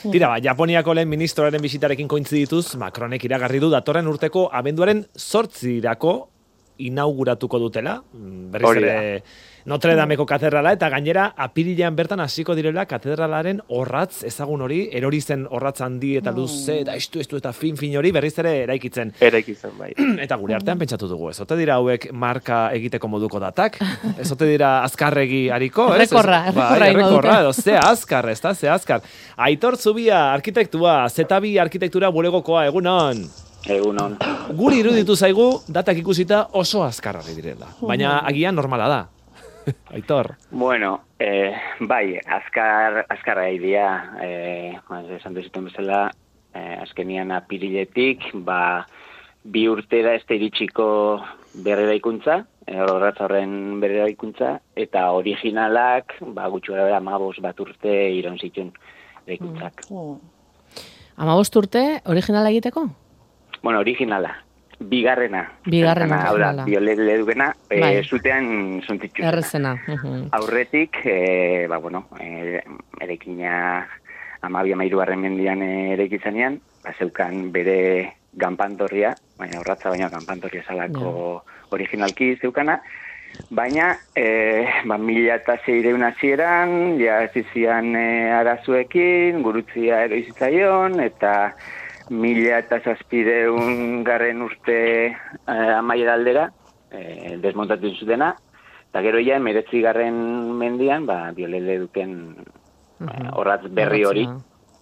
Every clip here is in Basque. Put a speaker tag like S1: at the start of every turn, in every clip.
S1: Tira, ba, Japoniako lehen ministroaren bisitarekin kointzidituz, Macronek iragarri du datorren urteko abenduaren sortzirako inauguratuko dutela. Mm, Berriz ere Notre Dameko katedrala eta gainera apirilean bertan hasiko direla katedralaren orratz ezagun hori, erori zen orratz handi eta luze eta estu estu eta fin fin hori berriz ere eraikitzen.
S2: Eraik izan bai.
S1: Eta gure artean pentsatu dugu, ez ote dira hauek marka egiteko moduko datak? Ez ote dira azkarregi hariko, ez?
S3: Errekorra, errekorra
S1: bai, errekorra, edo ze azkar, ez da, ze azkar. Aitor Zubia, arkitektua, zetabi arkitektura bulegokoa, egunon.
S4: Egunon.
S1: Guri iruditu zaigu, datak ikusita oso azkarra direla. Baina agian normala da. Aitor.
S4: Bueno, eh, bai, azkar, azkarra idea, eh, esan duzuten bezala, eh, azkenian apiriletik, ba, bi urtera ez da iritsiko berreraikuntza, eh, horretz horren berreraikuntza, eta originalak, ba, gutxu gara amabos bat urte iraun zituen eraikuntzak.
S3: Amabost urte, originala egiteko?
S4: Bueno, originala, bigarrena.
S3: Bigarrena
S4: Hau da,
S3: originala.
S4: biolele dugena, eh,
S3: Bai.
S4: zutean zuntitxu.
S3: Errezena.
S4: Aurretik, e, ba, bueno, e, erekina amabi amairuaren mendian ere izanean, ba, zeukan bere ganpantorria, baina horratza baina ganpantorria salako originalki zeukana, baina e, ba, mila eta zeireun hasieran, ja ez izian e, arazuekin, gurutzia eroizitzaion, eta mila eta zazpideun garren urte e, amaiera aldera, e, desmontatu zutena, eta gero ja, emeretzi garren mendian, ba, biolele duken eh, horratz berri hori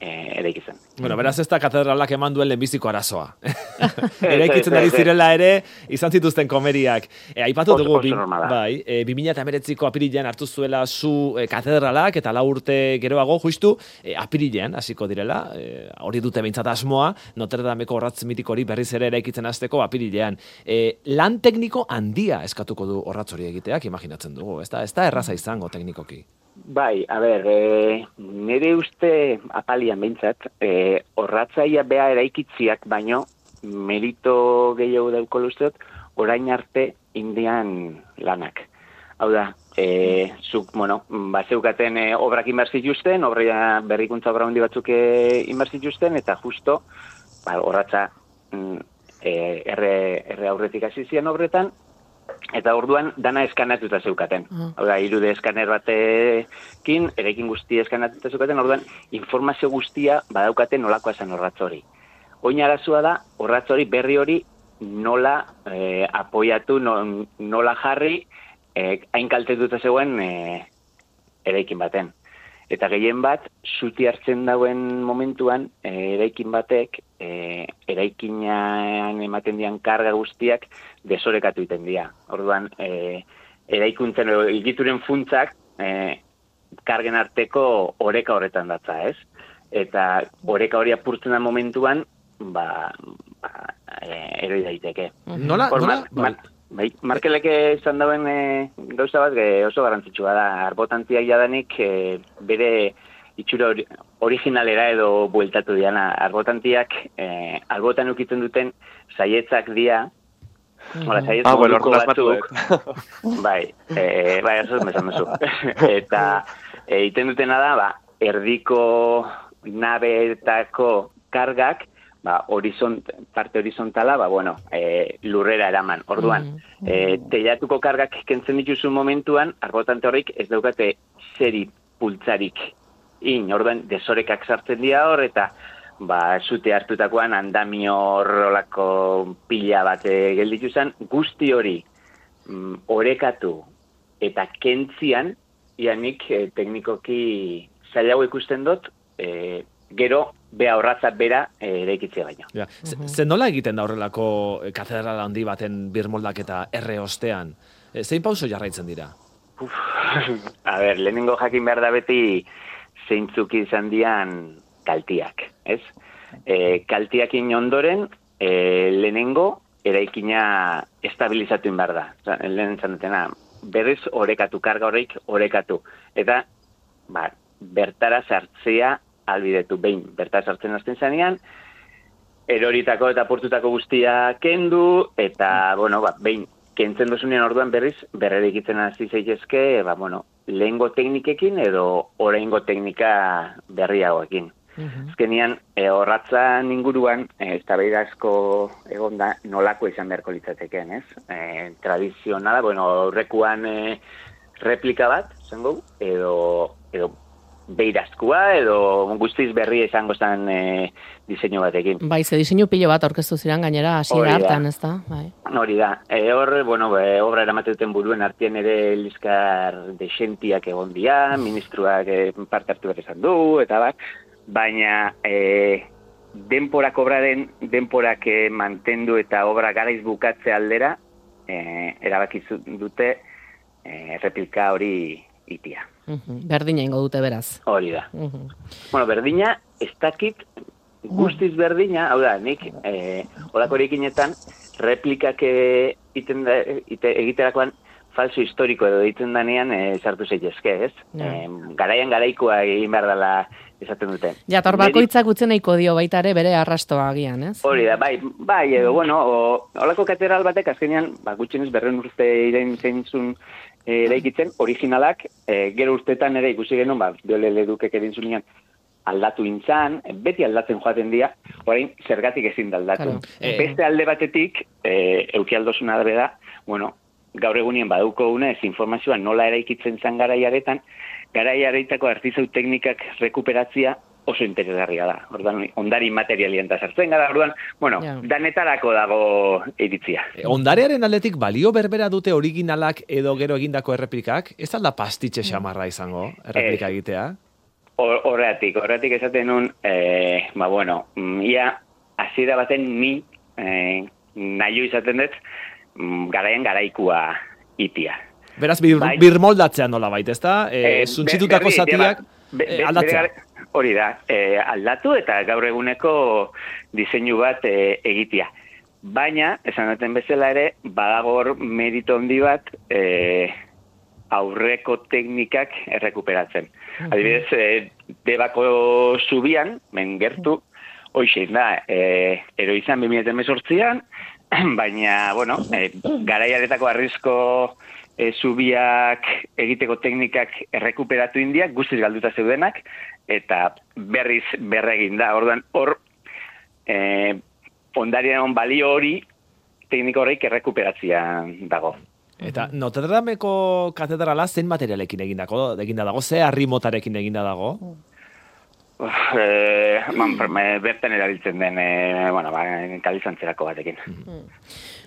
S3: Horratzena.
S4: eh, eraiki zen.
S1: Bueno, beraz ez da katedralak eman duen lehenbiziko arazoa. Eraikitzen ari zirela ere, izan zituzten komeriak. E, aipatu dugu, bai, e, 2008ko apirilean hartu zuela zu e, katedralak, eta lau urte geroago, justu, e, apirilean hasiko direla, e, hori dute behintzat asmoa, Notre Dameko horratz mitiko hori berriz ere eraikitzen hasteko apirilean. E, lan tekniko handia eskatuko du horratz hori egiteak, imaginatzen dugu, ez da, ez da erraza izango teknikoki.
S4: Bai, a ber, e, nire uste apalian behintzat, e, horratzaia bea eraikitziak baino, merito gehiago dauko usteot, orain arte indian lanak. Hau da, e, zuk, bueno, bazeukaten e, obrak inberzituzten, obra berrikuntza obra handi batzuk e, inberzituzten, eta justo, ba, horratza mm, e, erre, erre aurretik hasi zian obretan, Eta orduan dana eskanatuta zeukaten.
S3: Ah.
S4: Hau da, irude eskaner batekin, erekin guztia eskanatuta zeukaten, orduan informazio guztia badaukaten nolakoa esan horratz hori. Oin arazua da, horratz hori berri hori nola eh, apoiatu, no, nola jarri, eh, hain kaltetuta zegoen eh, eraikin baten. Eta gehien bat, zuti hartzen dauen momentuan, eh, eraikin batek, eh, eraikinan ematen dian karga guztiak desorekatu iten dira. Orduan, eh, eraikuntzen egituren funtzak eh, kargen arteko oreka horretan datza, ez? Eta oreka hori apurtzen da momentuan, ba, ba eh, eroi daiteke.
S1: Nola,
S4: Hor,
S1: nola?
S4: mar- mar- bai, markeleke izan dauen e, gauza bat e, oso garrantzitsua da. Arbotantziak jadanik e, bere itxura ori, originalera edo bueltatu diana. Arbotantziak e, albotan ukitzen duten saietzak dia, Hola, saietz
S2: Ah, bueno,
S4: batzuk, bai, e, bai, oso mesan duzu. Eta e, iten dutena da, ba, erdiko nabeetako kargak, ba, horizont, parte horizontala, ba, bueno, e, lurrera eraman. Orduan, e, teilatuko kargak kentzen dituzu momentuan, arbotante horrik ez daukate zeri pultzarik in, orduan, desorekak sartzen dira hor, eta ba, zute hartutakoan andamio horrelako pila bat eh, gelditu zen, guzti hori mm, orekatu eta kentzian, ianik eh, teknikoki zailago ikusten dut, eh, gero bea horratza bera eraikitzea baino.
S1: Ja. Ze, ze nola egiten da horrelako katedrala handi baten birmoldaketa erre ostean? E, zein pauso jarraitzen dira?
S4: Uf, a ber, lehenengo jakin behar da beti zeintzuk izan dian kaltiak, ez? E, kaltiakin ondoren, e, lehenengo eraikina estabilizatu behar da. Lehen zan dutena, berriz orekatu, karga horreik orekatu. Eta, ba, bertara sartzea albidetu behin. Bertara sartzen hasten zanean, eroritako eta portutako guztia kendu, eta, bueno, ba, behin, kentzen duzunean orduan berriz, berrera ikitzen hasi zaitezke, ba, bueno, lehengo teknikekin edo oraingo teknika berriagoekin.
S3: Mhm.
S4: Azkenian, e, horratzan inguruan, e, eztabaida asko egon da, nolako izan beharko litzatekeen, ez? E, tradizionala, bueno, aurrekuan e, replika bat, zango, edo, edo beirazkua, edo guztiz berri izango zen e, diseinu batekin.
S3: Bai, ze diseinu pilo bat aurkeztu ziren gainera hasiera hartan, ez da? Bai.
S4: Hori da, e, hor, bueno, e, obra eramaten duten buruen artien ere liskar desentiak egon dira, ministruak e, parte hartu behar izan du, eta bat, baina e, denporak obraren, denporak e, mantendu eta obra garaiz bukatze aldera, e, erabaki zu- dute e, replika hori itia.
S3: Mhm. Berdina ingo dute beraz.
S4: Hori da.
S3: Mhm.
S4: Bueno, berdina, ez dakit guztiz berdina, hau da, nik eh, olako erikinetan replikak eh, iten da, ite, egiterakoan falso historiko edo ditzen danean eh, sartu zaitezke, ez?
S3: Ja.
S4: Eh, garaian garaikoa egin behar dela esaten duten.
S3: Ja,
S4: Niri-
S3: bakoitzak utzi nahiko dio baita ere bere arrastoa agian, ez?
S4: Hori da, bai, bai, edo, bueno, o, olako katedral batek azkenean, ba, gutxienez berren urte irein zeintzun e, eraikitzen, originalak, e, gero urtetan ere ikusi genuen, ba, biole ledukek egin zunean, aldatu intzan, beti aldatzen joaten dira, orain zergatik ezin da aldatu.
S3: Claro.
S1: Eh.
S4: Beste alde batetik, e, eukialdosuna da beda, bueno, gaur egunien baduko unez informazioa nola eraikitzen zan garaiaretan, garaiaretako artizau teknikak rekuperatzia oso interesgarria da. Ordan ondari materialian da sartzen gara, orduan, bueno,
S3: Ja.
S4: danetarako dago iritzia.
S1: E, Ondarearen aldetik balio berbera dute originalak edo gero egindako erreplikak? Ez alda pastitxe xamarra izango, erreplika
S4: Ez.
S1: egitea?
S4: Hor- Horregatik, horregatik esaten nun, e, ba bueno, mm, ia hasiera baten ni e, nahi izaten dut mm, garaian garaikua itia.
S1: Beraz, bir,
S4: Bai.
S1: birmoldatzea nola baita, ezta? E,
S4: Eh,
S1: suntsitutako
S4: be- berri,
S1: zatiak
S4: be- be-
S1: aldatzea.
S4: bere gara- Hori da, e, aldatu eta gaur eguneko diseinu bat e, egitea. Baina, esan duten bezala ere, badago hor merito handi bat e, aurreko teknikak errekuperatzen. Adibidez, e, debako zubian, men gertu, hoixein da, e, eroizan 2018an, baina, bueno, e, garaiaretako arrizko e, zubiak egiteko teknikak errekuperatu indiak, guztiz galduta zeudenak, eta berriz berregin da. Orduan, hor, e, ondarian balio hori, tekniko horreik errekuperatzia dago.
S1: Eta Notre Dameko katedrala zen materialekin egindako, eginda dago, ze harri motarekin eginda dago?
S4: E, man, bertan erabiltzen den, e, bueno, ba, kalizantzerako batekin.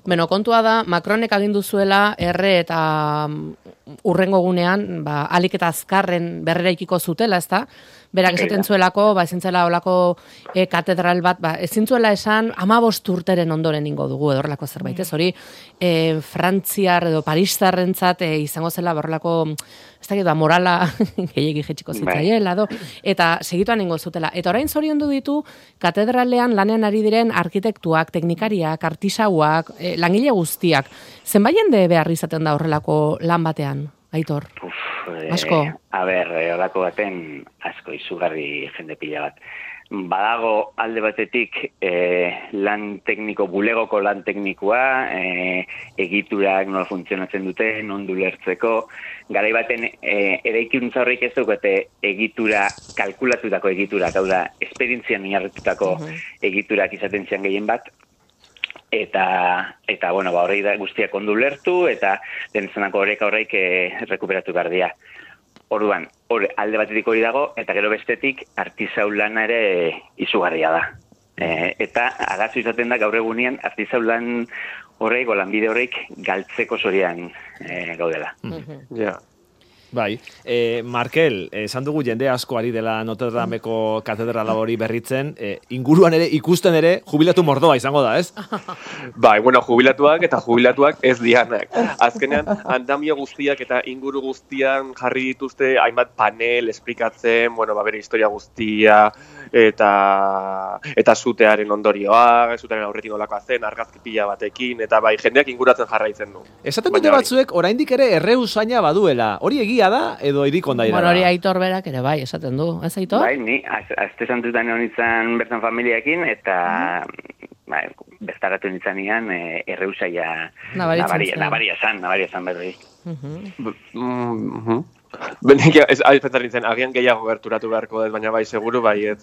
S3: Beno, kontua da, Macronek agindu zuela erre eta mm, urrengo gunean, ba, alik eta azkarren berreraikiko zutela, ezta? Berak esaten zuelako, ba, ezin zela olako e, katedral bat, ba, ezin zuela esan, amabost urteren ondoren ingo dugu, edo horrelako zerbait, ez hori, e, Frantziar edo Paristarrentzat e, izango zela horrelako, ez dakit, ba, morala gehiegi jetxiko
S4: Bai.
S3: zitzaiela, do, eta segituan ingo zutela. Eta orain zoriondu ditu, katedralean lanean ari diren arkitektuak, teknikariak, artisauak, e, langile guztiak. Zenbait jende behar izaten da horrelako lan batean, Aitor?
S4: Uf,
S3: Asko.
S4: A ber, eh, horako baten asko izugarri jende pila bat. Badago alde batetik eh, lan tekniko, bulegoko lan teknikoa, eh, egiturak nola funtzionatzen dute, non lertzeko, garai baten eh, eraikuntza horrek ez daukate egitura, kalkulatutako egiturak, hau da, esperientzian oinarritutako egiturak izaten zian gehien bat, eta eta bueno, ba horrei da guztiak ondo ulertu eta denzenako horrek horreik eh, rekuperatu behar dira. Orduan, hor alde batetik hori dago eta gero bestetik artisau lana ere izugarria da. E, eta agazu izaten da gaur egunean artisau lan horreik, lanbide horreik galtzeko zorian e, gaudela.
S2: Ja.
S1: Bai, e, Markel, esan dugu jende asko ari dela Notre Dameko katedrala hori berritzen, e, inguruan ere ikusten ere jubilatu mordoa izango da, ez?
S2: Bai, bueno, jubilatuak eta jubilatuak ez dianak. Azkenean, andamio guztiak eta inguru guztian jarri dituzte hainbat panel esplikatzen, bueno, ba, bere historia guztia, eta eta zutearen ondorioa, zutearen aurretik nolakoa zen, argazki pila batekin, eta bai, jendeak inguratzen jarraitzen du.
S1: Esaten dute batzuek oraindik ere erreusaina baduela. Hori egia da edo irikonda
S3: Bueno,
S1: ira
S3: hori
S1: da?
S3: Aitor berak ere bai, esaten du, ez Aitor?
S4: Bai, ni az- azte santutan egon nintzen bertan familiakin eta bai, bertaratu nintzanean e, erreusaia nabaria, nabaria zan, nabaria zan berri.
S3: Mhm.
S2: Mm -hmm. Benik, ez, ari pentsa nintzen, agian gehiago gerturatu beharko dut, baina bai, seguru bai, ez.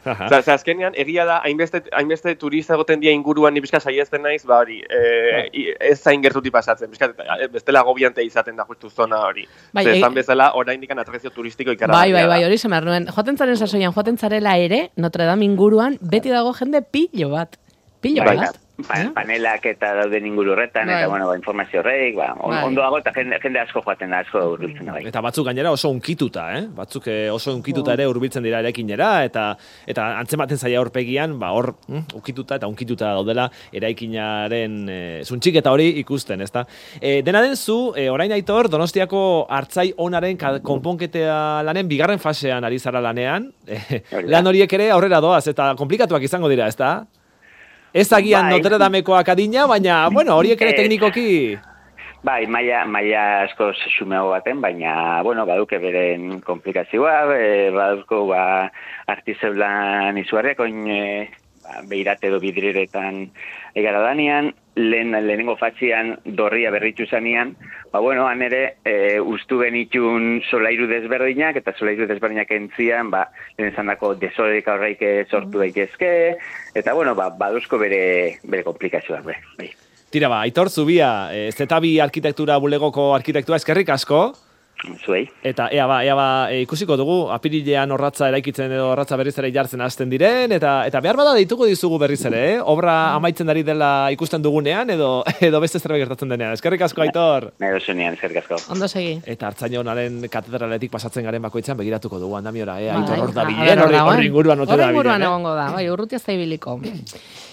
S2: Osa, osa, azkenean, egia da, hainbeste, hainbeste turista egoten dia inguruan ni pixka saiesten naiz, ba hori, e, ez zain gertuti pasatzen, pixka, e, bestela gobiante izaten da justu zona hori.
S3: Bai,
S2: Ze,
S3: e-
S2: esan bezala, oraindik atrakzio turistiko ikara.
S3: Bai, bai, bai, hori semar nuen. Joaten zaren sasoian, joaten zarela ere, Notre Dame inguruan, beti dago jende pilo bat. Pilo
S4: Bai,
S3: bat.
S4: Pa- panelak eta dauden inguru horretan,
S3: Bai.
S4: eta, bueno, ba, informazio horreik, ba, on,
S3: Bai.
S4: ondo dago, eta jende, jende asko joaten da, asko urbiltzen da, bai.
S1: Eta batzuk gainera oso unkituta, eh? Batzuk eh, oso unkituta ere hurbiltzen dira eraikinera eta eta antzematen zaia aurpegian, ba hor, hm, unkituta eta unkituta daudela eraikinaren e, zuntxiketa hori ikusten, ezta? E, dena den zu, e, orain aitor, Donostiako hartzai onaren konponketea lanen bigarren fasean ari zara lanean. E, lan horiek ere aurrera doaz eta komplikatuak izango dira, ezta? Ez agian
S4: Bai.
S1: Notre Damekoak adina, baina, bueno, horiek ere
S4: Ez.
S1: teknikoki...
S4: Bai, maila, maila asko xumeago baten, baina, bueno, baduke beren komplikazioa, e, baduko, ba, artizeulan izuarriak, oin, e, ba, beirate edo bidriretan egara danean, lehen, lehenengo fatxian dorria berritu zanean, ba, bueno, han ere, e, ustu genitun solairu desberdinak, eta solairu desberdinak entzian, ba, lehen esan dako desoreik aurreik sortu daitezke, eta, bueno, ba, baduzko bere, bere komplikazioak, bai. bai.
S1: Tira ba, Aitor Zubia, e, Zetabi arkitektura bulegoko arkitektua eskerrik asko,
S4: Zuei.
S1: eta ea ba, ea ba, e, ikusiko dugu, apirilean horratza eraikitzen edo horratza berriz ere jartzen hasten diren, eta eta behar bada deituko dizugu berriz ere, eh? obra amaitzen dari dela ikusten dugunean, edo, edo beste zerbait gertatzen denean. Eskerrik asko, Aitor!
S4: Nahi dozunean, eskerrik asko.
S3: Ondo segi.
S1: Eta hartzainonaren katedraletik pasatzen garen bakoitzean begiratuko dugu andamiora, eh?
S3: Bai,
S1: Aitor hor da bilen,
S3: hor
S1: inguruan ote da
S3: inguruan
S1: bilen, eh?
S3: egongo da, bai, urrutia zaibiliko.